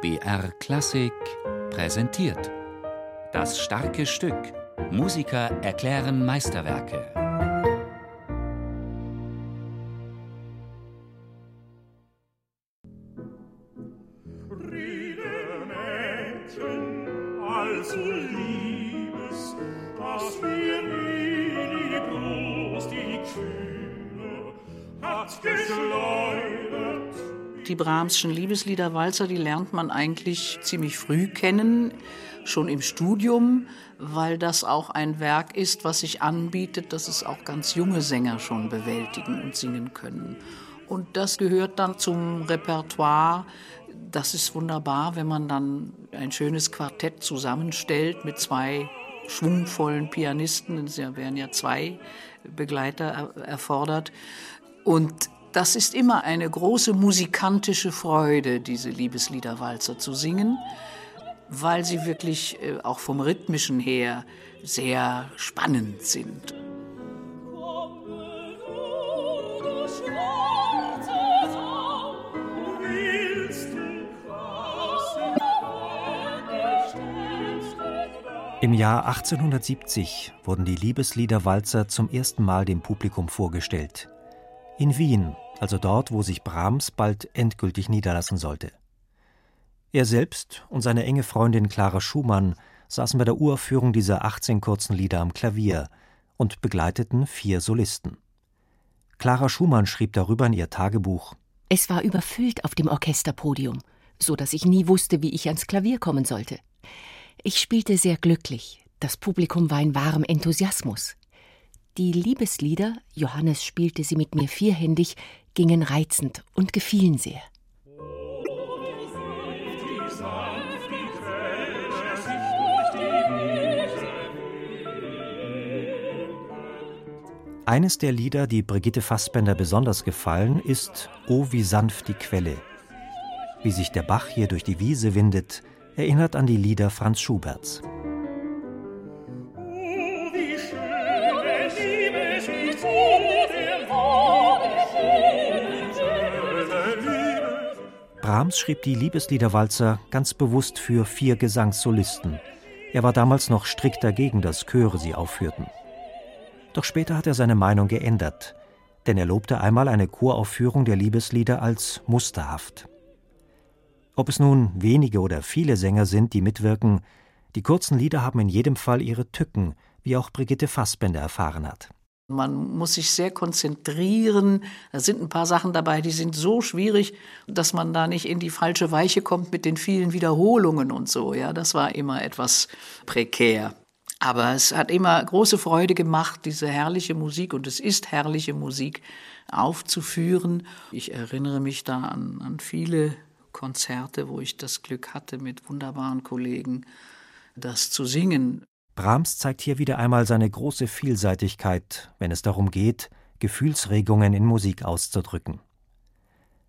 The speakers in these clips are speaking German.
BR Klassik präsentiert. Das starke Stück. Musiker erklären Meisterwerke. also Liebes, das wir nie groß die Kühle hat geschleudert. Die Brahmschen Liebesliederwalzer, die lernt man eigentlich ziemlich früh kennen, schon im Studium, weil das auch ein Werk ist, was sich anbietet, dass es auch ganz junge Sänger schon bewältigen und singen können. Und das gehört dann zum Repertoire. Das ist wunderbar, wenn man dann ein schönes Quartett zusammenstellt mit zwei schwungvollen Pianisten. Es werden ja zwei Begleiter erfordert. Und das ist immer eine große musikantische Freude, diese Liebesliederwalzer zu singen, weil sie wirklich äh, auch vom rhythmischen her sehr spannend sind. Im Jahr 1870 wurden die Liebesliederwalzer zum ersten Mal dem Publikum vorgestellt. In Wien, also dort, wo sich Brahms bald endgültig niederlassen sollte. Er selbst und seine enge Freundin Clara Schumann saßen bei der Uraufführung dieser 18 kurzen Lieder am Klavier und begleiteten vier Solisten. Clara Schumann schrieb darüber in ihr Tagebuch: Es war überfüllt auf dem Orchesterpodium, so dass ich nie wusste, wie ich ans Klavier kommen sollte. Ich spielte sehr glücklich. Das Publikum war in wahrem Enthusiasmus. Die Liebeslieder, Johannes spielte sie mit mir vierhändig, gingen reizend und gefielen sehr. Eines der Lieder, die Brigitte Fassbender besonders gefallen, ist O wie sanft die Quelle. Wie sich der Bach hier durch die Wiese windet, erinnert an die Lieder Franz Schuberts. Brahms schrieb die Liebesliederwalzer ganz bewusst für vier Gesangssolisten. Er war damals noch strikt dagegen, dass Chöre sie aufführten. Doch später hat er seine Meinung geändert, denn er lobte einmal eine Choraufführung der Liebeslieder als musterhaft. Ob es nun wenige oder viele Sänger sind, die mitwirken, die kurzen Lieder haben in jedem Fall ihre Tücken, wie auch Brigitte Fassbender erfahren hat. Man muss sich sehr konzentrieren. Da sind ein paar Sachen dabei, die sind so schwierig, dass man da nicht in die falsche Weiche kommt mit den vielen Wiederholungen und so. Ja, das war immer etwas prekär. Aber es hat immer große Freude gemacht, diese herrliche Musik, und es ist herrliche Musik, aufzuführen. Ich erinnere mich da an, an viele Konzerte, wo ich das Glück hatte, mit wunderbaren Kollegen das zu singen. Brahms zeigt hier wieder einmal seine große Vielseitigkeit, wenn es darum geht, Gefühlsregungen in Musik auszudrücken.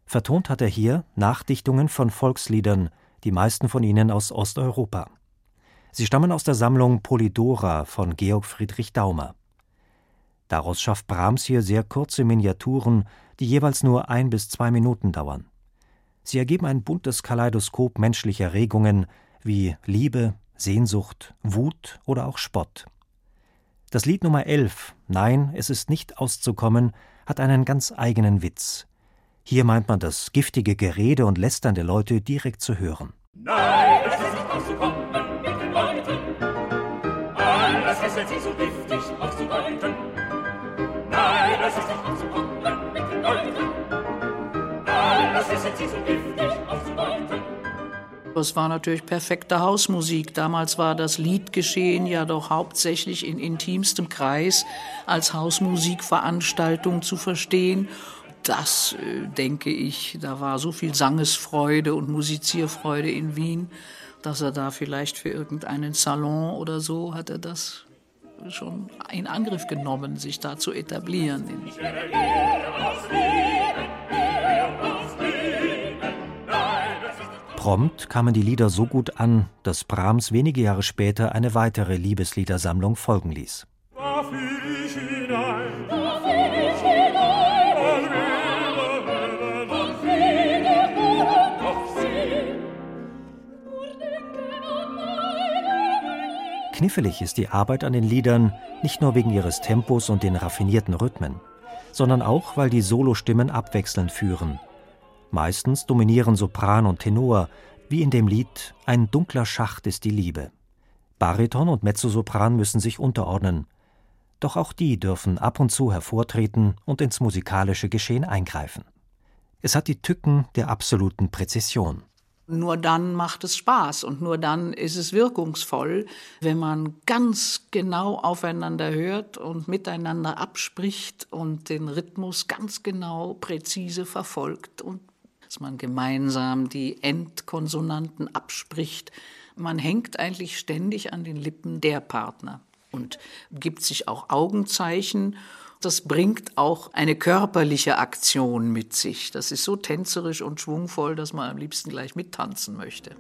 Vertont hat er hier Nachdichtungen von Volksliedern, die meisten von ihnen aus Osteuropa. Sie stammen aus der Sammlung Polydora von Georg Friedrich Daumer. Daraus schafft Brahms hier sehr kurze Miniaturen, die jeweils nur ein bis zwei Minuten dauern. Sie ergeben ein buntes Kaleidoskop menschlicher Regungen wie Liebe, Sehnsucht, Wut oder auch Spott. Das Lied Nummer 11, Nein, es ist nicht auszukommen, hat einen ganz eigenen Witz. Hier meint man das giftige Gerede und Lästern der Leute direkt zu hören. Nein, es ist nicht auszukommen mit den Leuten. Alles ist sie so giftig auszudeuten. Nein, es ist nicht auszukommen mit den Leuten. Es war natürlich perfekte Hausmusik. Damals war das Liedgeschehen ja doch hauptsächlich in intimstem Kreis als Hausmusikveranstaltung zu verstehen. Das, äh, denke ich, da war so viel Sangesfreude und Musizierfreude in Wien, dass er da vielleicht für irgendeinen Salon oder so hat er das schon in Angriff genommen, sich da zu etablieren. Prompt kamen die Lieder so gut an, dass Brahms wenige Jahre später eine weitere Liebesliedersammlung folgen ließ. Kniffelig ist die Arbeit an den Liedern nicht nur wegen ihres Tempos und den raffinierten Rhythmen, sondern auch, weil die Solostimmen abwechselnd führen. Meistens dominieren Sopran und Tenor, wie in dem Lied Ein dunkler Schacht ist die Liebe. Bariton und Mezzosopran müssen sich unterordnen. Doch auch die dürfen ab und zu hervortreten und ins musikalische Geschehen eingreifen. Es hat die Tücken der absoluten Präzision. Nur dann macht es Spaß und nur dann ist es wirkungsvoll, wenn man ganz genau aufeinander hört und miteinander abspricht und den Rhythmus ganz genau präzise verfolgt und dass man gemeinsam die Endkonsonanten abspricht. Man hängt eigentlich ständig an den Lippen der Partner und gibt sich auch Augenzeichen das bringt auch eine körperliche Aktion mit sich. Das ist so tänzerisch und schwungvoll, dass man am liebsten gleich mittanzen möchte.